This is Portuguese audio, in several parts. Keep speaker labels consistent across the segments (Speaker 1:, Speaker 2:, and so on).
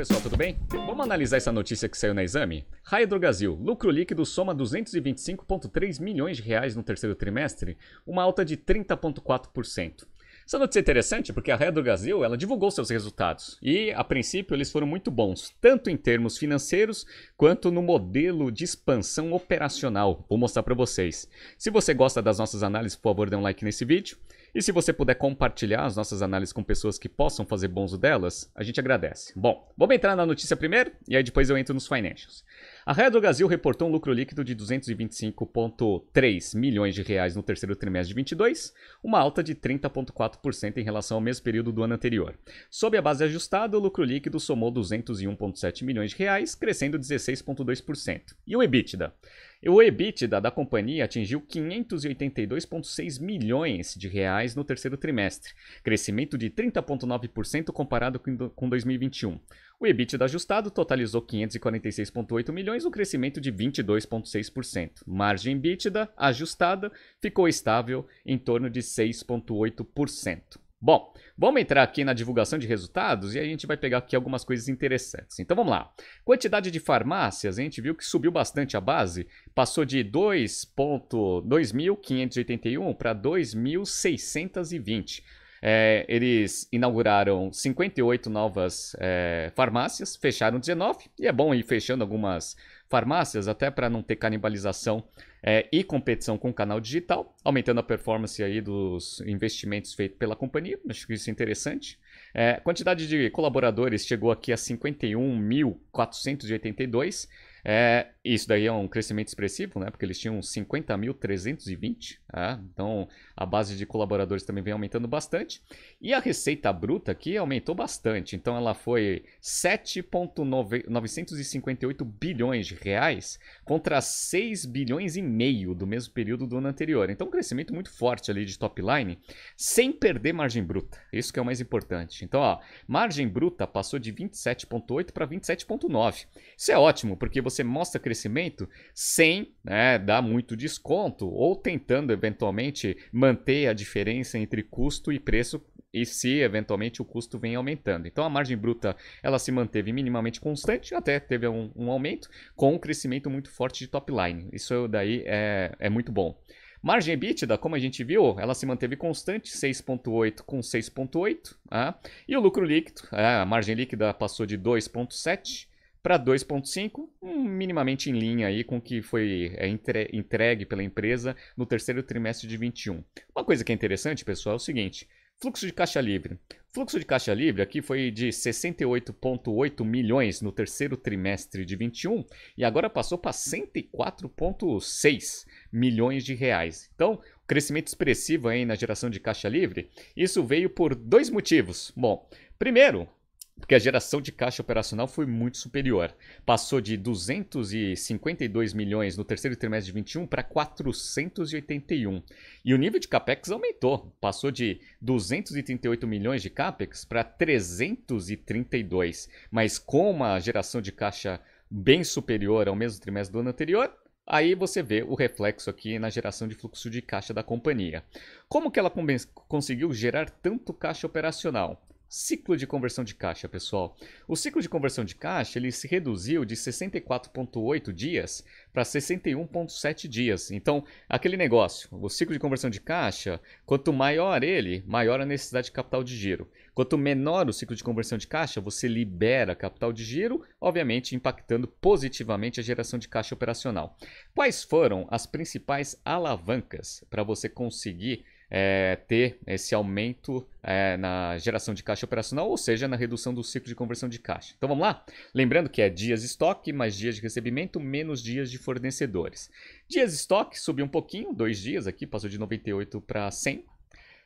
Speaker 1: pessoal, tudo bem? Vamos analisar essa notícia que saiu na Exame? Raia Drogasil, lucro líquido soma 225,3 milhões de reais no terceiro trimestre, uma alta de 30,4%. Essa notícia é interessante porque a Raia Drogasil ela divulgou seus resultados e, a princípio, eles foram muito bons, tanto em termos financeiros quanto no modelo de expansão operacional. Vou mostrar para vocês. Se você gosta das nossas análises, por favor, dê um like nesse vídeo. E se você puder compartilhar as nossas análises com pessoas que possam fazer bom uso delas, a gente agradece. Bom, vamos entrar na notícia primeiro e aí depois eu entro nos financials. A Raia Brasil reportou um lucro líquido de 225,3 milhões de reais no terceiro trimestre de 22, uma alta de 30,4% em relação ao mesmo período do ano anterior. Sob a base ajustada, o lucro líquido somou 201,7 milhões de reais, crescendo 16,2%. E o EBITDA? O EBITDA da companhia atingiu 582,6 milhões de reais no terceiro trimestre, crescimento de 30,9% comparado com 2021. O EBITDA ajustado totalizou 546,8 milhões, um crescimento de 22,6%. Margem EBITDA ajustada ficou estável em torno de 6,8%. Bom, vamos entrar aqui na divulgação de resultados e a gente vai pegar aqui algumas coisas interessantes. Então vamos lá. Quantidade de farmácias, a gente viu que subiu bastante a base, passou de 2.2581 para 2.620. É, eles inauguraram 58 novas é, farmácias, fecharam 19, e é bom ir fechando algumas farmácias, até para não ter canibalização é, e competição com o canal digital, aumentando a performance aí dos investimentos feitos pela companhia. Acho que isso é interessante. É, a quantidade de colaboradores chegou aqui a 51.482. É, isso daí é um crescimento expressivo, né? Porque eles tinham 50.320. É, então a base de colaboradores também vem aumentando bastante. E a receita bruta aqui aumentou bastante. Então ela foi 7,958 bilhões de reais contra 6 bilhões e meio do mesmo período do ano anterior. Então um crescimento muito forte ali de top line, sem perder margem bruta. Isso que é o mais importante. Então, ó, margem bruta passou de 27,8 para 27,9. Isso é ótimo, porque você mostra crescimento sem né, dar muito desconto ou tentando eventualmente manter a diferença entre custo e preço e se eventualmente o custo vem aumentando. Então a margem bruta ela se manteve minimamente constante, até teve um, um aumento, com um crescimento muito forte de top line. Isso daí é, é muito bom. Margem EBITDA, como a gente viu, ela se manteve constante, 6,8 com 6,8. Ah, e o lucro líquido, a margem líquida passou de 2,7 para 2,5, minimamente em linha aí com o que foi é, entregue pela empresa no terceiro trimestre de 21. Uma coisa que é interessante, pessoal, é o seguinte: fluxo de caixa livre. Fluxo de caixa livre aqui foi de 68,8 milhões no terceiro trimestre de 21 e agora passou para 104,6 milhões de reais. Então, crescimento expressivo aí na geração de caixa livre. Isso veio por dois motivos. Bom, primeiro, porque a geração de caixa operacional foi muito superior. Passou de 252 milhões no terceiro trimestre de 21 para 481. E o nível de capex aumentou, passou de 238 milhões de capex para 332. Mas com uma geração de caixa bem superior ao mesmo trimestre do ano anterior, Aí você vê o reflexo aqui na geração de fluxo de caixa da companhia. Como que ela conseguiu gerar tanto caixa operacional? Ciclo de conversão de caixa, pessoal. O ciclo de conversão de caixa ele se reduziu de 64,8 dias para 61,7 dias. Então, aquele negócio, o ciclo de conversão de caixa, quanto maior ele, maior a necessidade de capital de giro. Quanto menor o ciclo de conversão de caixa, você libera capital de giro, obviamente impactando positivamente a geração de caixa operacional. Quais foram as principais alavancas para você conseguir é, ter esse aumento é, na geração de caixa operacional, ou seja, na redução do ciclo de conversão de caixa. Então vamos lá? Lembrando que é dias de estoque mais dias de recebimento menos dias de fornecedores. Dias de estoque subiu um pouquinho, dois dias aqui, passou de 98 para 100.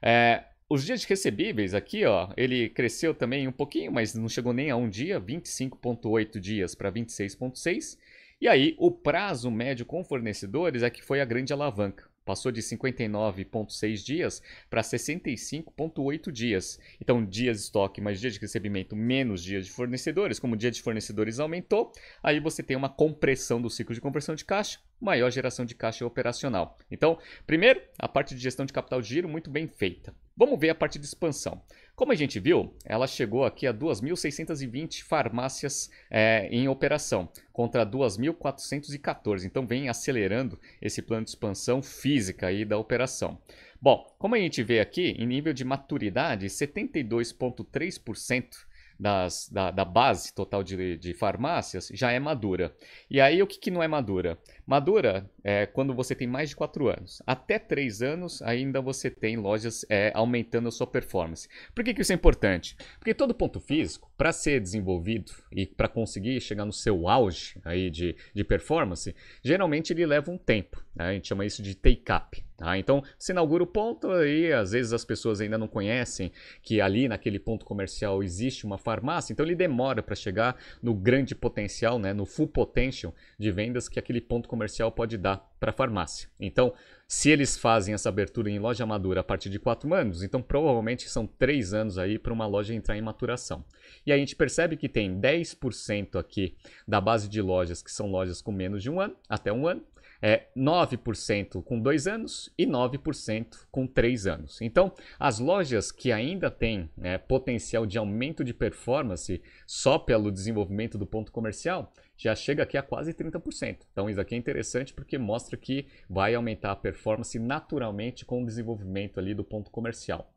Speaker 1: É, os dias de recebíveis aqui, ó, ele cresceu também um pouquinho, mas não chegou nem a um dia, 25,8 dias para 26,6. E aí, o prazo médio com fornecedores é que foi a grande alavanca. Passou de 59,6 dias para 65,8 dias. Então, dias de estoque mais dias de recebimento menos dias de fornecedores. Como o dia de fornecedores aumentou, aí você tem uma compressão do ciclo de conversão de caixa, maior geração de caixa operacional. Então, primeiro, a parte de gestão de capital de giro muito bem feita. vamos ver a parte de expansão. Como a gente viu, ela chegou aqui a 2.620 farmácias é, em operação, contra 2.414. Então vem acelerando esse plano de expansão física aí da operação. Bom, como a gente vê aqui, em nível de maturidade, 72,3% das, da, da, base total de, de, farmácias já é madura. E aí o que, que não é madura? Madura é quando você tem mais de 4 anos. Até 3 anos ainda você tem lojas é, aumentando a sua performance. Por que, que isso é importante? Porque todo ponto físico, para ser desenvolvido e para conseguir chegar no seu auge aí de, de performance, geralmente ele leva um tempo. Né? A gente chama isso de take-up. Tá? Então, se inaugura o ponto e às vezes as pessoas ainda não conhecem que ali naquele ponto comercial existe uma farmácia, então ele demora para chegar no grande potencial, né, no full potential de vendas que aquele ponto comercial pode dar para a farmácia. Então, se eles fazem essa abertura em loja madura a partir de 4 anos, então provavelmente são 3 anos aí para uma loja entrar em maturação. E a gente percebe que tem 10% aqui da base de lojas que são lojas com menos de um ano, até um ano, é 9% com 2 anos e 9% com 3 anos. Então, as lojas que ainda têm né, potencial de aumento de performance só pelo desenvolvimento do ponto comercial, já chega aqui a quase 30%. Então, isso aqui é interessante porque mostra que vai aumentar a performance naturalmente com o desenvolvimento ali do ponto comercial.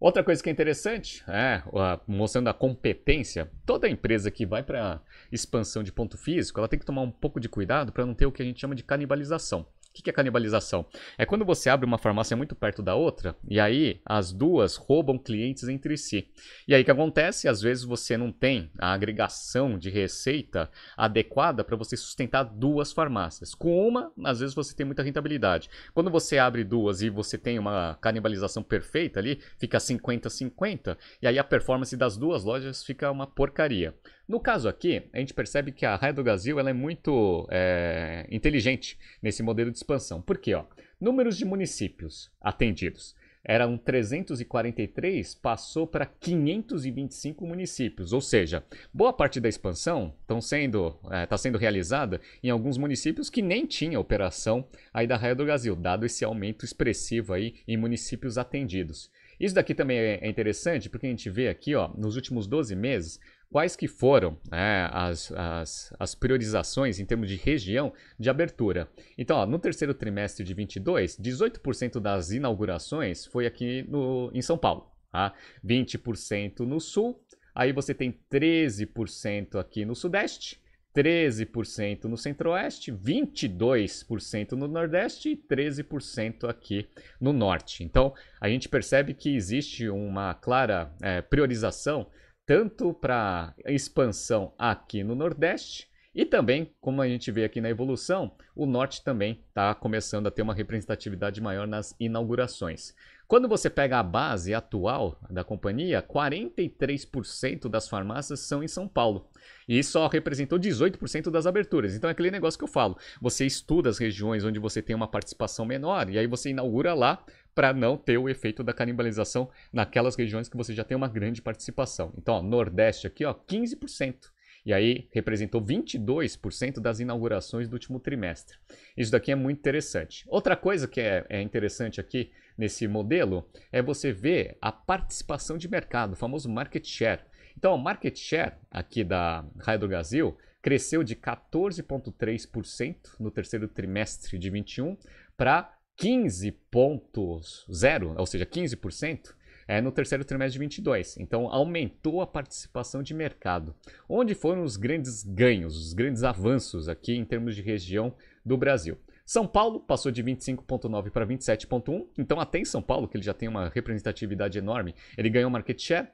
Speaker 1: Outra coisa que é interessante, é, mostrando a competência, toda empresa que vai para expansão de ponto físico, ela tem que tomar um pouco de cuidado para não ter o que a gente chama de canibalização. Que é canibalização? É quando você abre uma farmácia muito perto da outra e aí as duas roubam clientes entre si. E aí o que acontece? Às vezes você não tem a agregação de receita adequada para você sustentar duas farmácias. Com uma, às vezes você tem muita rentabilidade. Quando você abre duas e você tem uma canibalização perfeita ali, fica 50-50 e aí a performance das duas lojas fica uma porcaria. No caso aqui, a gente percebe que a Raia do Brasil ela é muito é, inteligente nesse modelo de expansão. Por quê? Ó? Números de municípios atendidos. Eram 343, passou para 525 municípios, ou seja, boa parte da expansão está sendo, é, tá sendo realizada em alguns municípios que nem tinha operação aí da Raia do Brasil, dado esse aumento expressivo aí em municípios atendidos. Isso daqui também é, é interessante porque a gente vê aqui, ó, nos últimos 12 meses, quais que foram né, as, as, as, priorizações em termos de região de abertura. Então, ó, no terceiro trimestre de 22, 18% das inaugurações foi aqui no, em São Paulo, tá? 20% no Sul, aí você tem 13% aqui no Sudeste, 13% no Centro-Oeste, 22% no Nordeste e 13% aqui no Norte. Então, a gente percebe que existe uma clara é, priorização tanto para expansão aqui no Nordeste e também, como a gente vê aqui na evolução, o Norte também está começando a ter uma representatividade maior nas inaugurações. Quando você pega a base atual da companhia, 43% das farmácias são em São Paulo. E só representou 18% das aberturas. Então é aquele negócio que eu falo. Você estuda as regiões onde você tem uma participação menor e aí você inaugura lá para não ter o efeito da canibalização naquelas regiões que você já tem uma grande participação. Então, ó, Nordeste aqui, ó, 15%. E aí representou 22% das inaugurações do último trimestre. Isso daqui é muito interessante. Outra coisa que é, é interessante aqui nesse modelo é você ver a participação de mercado, o famoso market share. Então, o market share aqui da Brasil cresceu de 14,3% no terceiro trimestre de 21 para 15,0, ou seja, 15%, é no terceiro trimestre de 22. Então, aumentou a participação de mercado. Onde foram os grandes ganhos, os grandes avanços aqui em termos de região do Brasil? São Paulo passou de 25,9 para 27,1. Então, até em São Paulo, que ele já tem uma representatividade enorme, ele ganhou market share.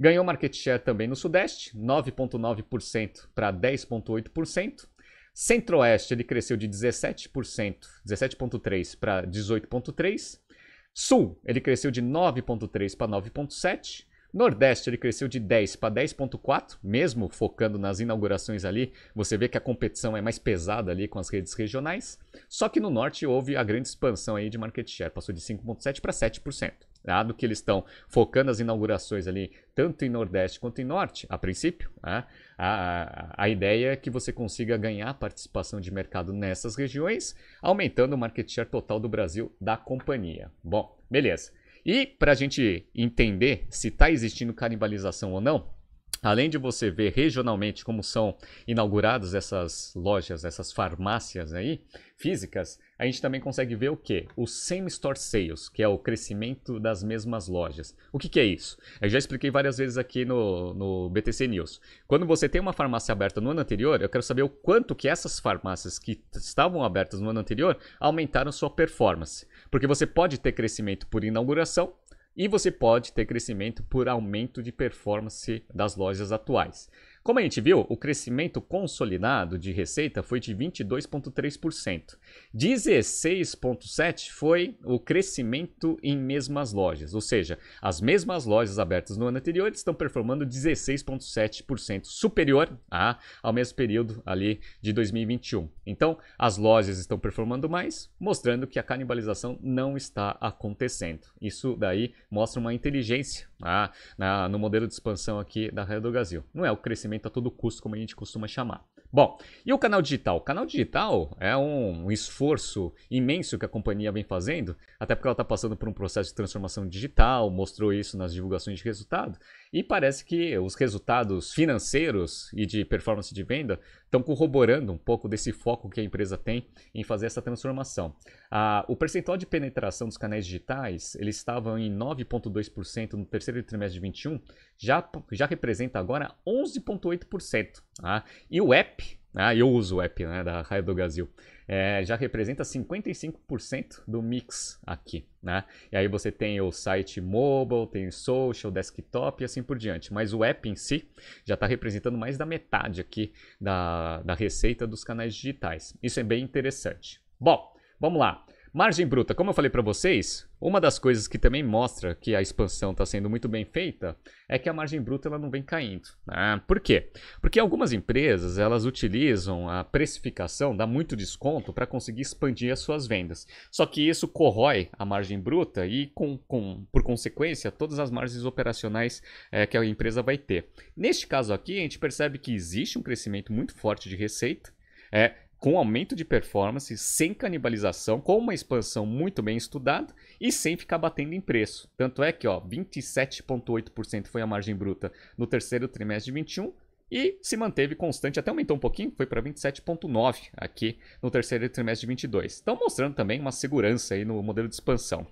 Speaker 1: Ganhou market share também no Sudeste, 9,9% para 10,8%. Centro-Oeste ele cresceu de 17%, 17,3% para 18,3%. Sul ele cresceu de 9,3% para 9,7%. Nordeste ele cresceu de 10 para 10.4, mesmo focando nas inaugurações ali, você vê que a competição é mais pesada ali com as redes regionais. Só que no Norte houve a grande expansão aí de market share, passou de 5.7 para 7%. Dado que eles estão focando as inaugurações ali, tanto em Nordeste quanto em Norte, a princípio, né? a, a, a ideia é que você consiga ganhar participação de mercado nessas regiões, aumentando o market share total do Brasil da companhia. Bom, beleza. E para a gente entender se está existindo canibalização ou não, Além de você ver regionalmente como são inauguradas essas lojas, essas farmácias aí, físicas, a gente também consegue ver o que? O same store sales, que é o crescimento das mesmas lojas. O que, que é isso? Eu já expliquei várias vezes aqui no, no BTC News. Quando você tem uma farmácia aberta no ano anterior, eu quero saber o quanto que essas farmácias que estavam abertas no ano anterior aumentaram sua performance. Porque você pode ter crescimento por inauguração, e você pode ter crescimento por aumento de performance das lojas atuais. Como a gente viu, o crescimento consolidado de receita foi de 22,3%. 16,7% foi o crescimento em mesmas lojas, ou seja, as mesmas lojas abertas no ano anterior estão performando 16,7% superior a, ao mesmo período ali de 2021. Então, as lojas estão performando mais, mostrando que a canibalização não está acontecendo. Isso daí mostra uma inteligência ah, na, no modelo de expansão aqui da Raia do Brasil. Não é o crescimento a todo custo, como a gente costuma chamar. Bom, e o canal digital? O canal digital é um, um esforço imenso que a companhia vem fazendo, até porque ela está passando por um processo de transformação digital, mostrou isso nas divulgações de resultado, e parece que os resultados financeiros e de performance de venda estão corroborando um pouco desse foco que a empresa tem em fazer essa transformação. Ah, o percentual de penetração dos canais digitais, eles estavam em 9,2% no terceiro trimestre de 21, já, já representa agora 11,8%. Tá? E o app, ah, eu uso o app né, da Raio do Brasil, é, já representa 55% do mix aqui. Né? E aí você tem o site mobile, tem o social, desktop e assim por diante. Mas o app em si já está representando mais da metade aqui da, da receita dos canais digitais. Isso é bem interessante. Bom, vamos lá. Margem bruta, como eu falei para vocês, uma das coisas que também mostra que a expansão está sendo muito bem feita é que a margem bruta ela não vem caindo. Né? Por quê? Porque algumas empresas elas utilizam a precificação, dá muito desconto para conseguir expandir as suas vendas. Só que isso corrói a margem bruta e, com, com por consequência, todas as margens operacionais é, que a empresa vai ter. Neste caso aqui, a gente percebe que existe um crescimento muito forte de receita. É, com aumento de performance, sem canibalização, com uma expansão muito bem estudada e sem ficar batendo em preço. Tanto é que 27,8% foi a margem bruta no terceiro trimestre de 21 e se manteve constante, até aumentou um pouquinho, foi para 27,9% aqui no terceiro trimestre de 22. Então mostrando também uma segurança aí no modelo de expansão.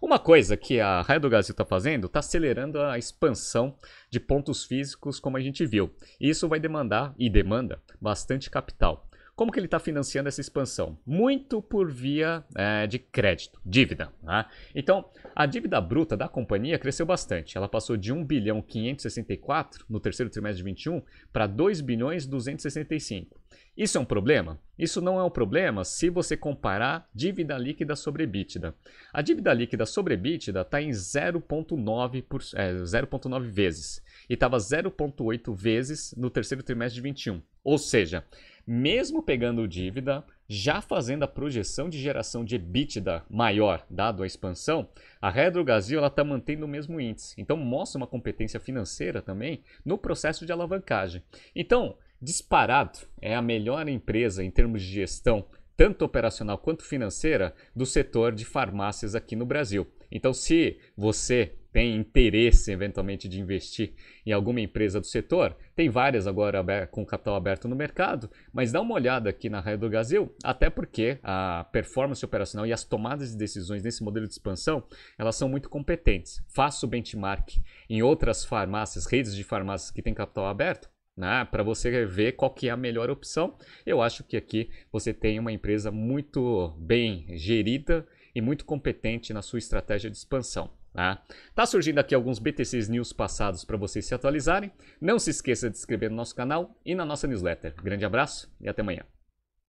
Speaker 1: Uma coisa que a Raia do Brasil está fazendo, está acelerando a expansão de pontos físicos, como a gente viu. E isso vai demandar, e demanda, bastante capital. Como que ele está financiando essa expansão? Muito por via é, de crédito, dívida. Né? Então, a dívida bruta da companhia cresceu bastante. Ela passou de 1 bilhão 564 no terceiro trimestre de 21 para 2 bilhões 265. Isso é um problema? Isso não é um problema se você comparar dívida líquida sobre EBITDA. A dívida líquida sobre EBITDA está em 0,9 é, vezes e estava 0,8 vezes no terceiro trimestre de 21. Ou seja, mesmo pegando dívida, já fazendo a projeção de geração de EBITDA maior, dado a expansão, a Redro Brasil está mantendo o mesmo índice. Então mostra uma competência financeira também no processo de alavancagem. Então, disparado, é a melhor empresa em termos de gestão, tanto operacional quanto financeira, do setor de farmácias aqui no Brasil. Então, se você tem interesse eventualmente de investir em alguma empresa do setor, tem várias agora com capital aberto no mercado, mas dá uma olhada aqui na Raia do Brasil, até porque a performance operacional e as tomadas de decisões nesse modelo de expansão, elas são muito competentes. Faça o benchmark em outras farmácias, redes de farmácias que têm capital aberto, né, para você ver qual que é a melhor opção. Eu acho que aqui você tem uma empresa muito bem gerida e muito competente na sua estratégia de expansão. Tá? tá surgindo aqui alguns BTCs News passados para vocês se atualizarem. Não se esqueça de se inscrever no nosso canal e na nossa newsletter. Grande abraço e até amanhã.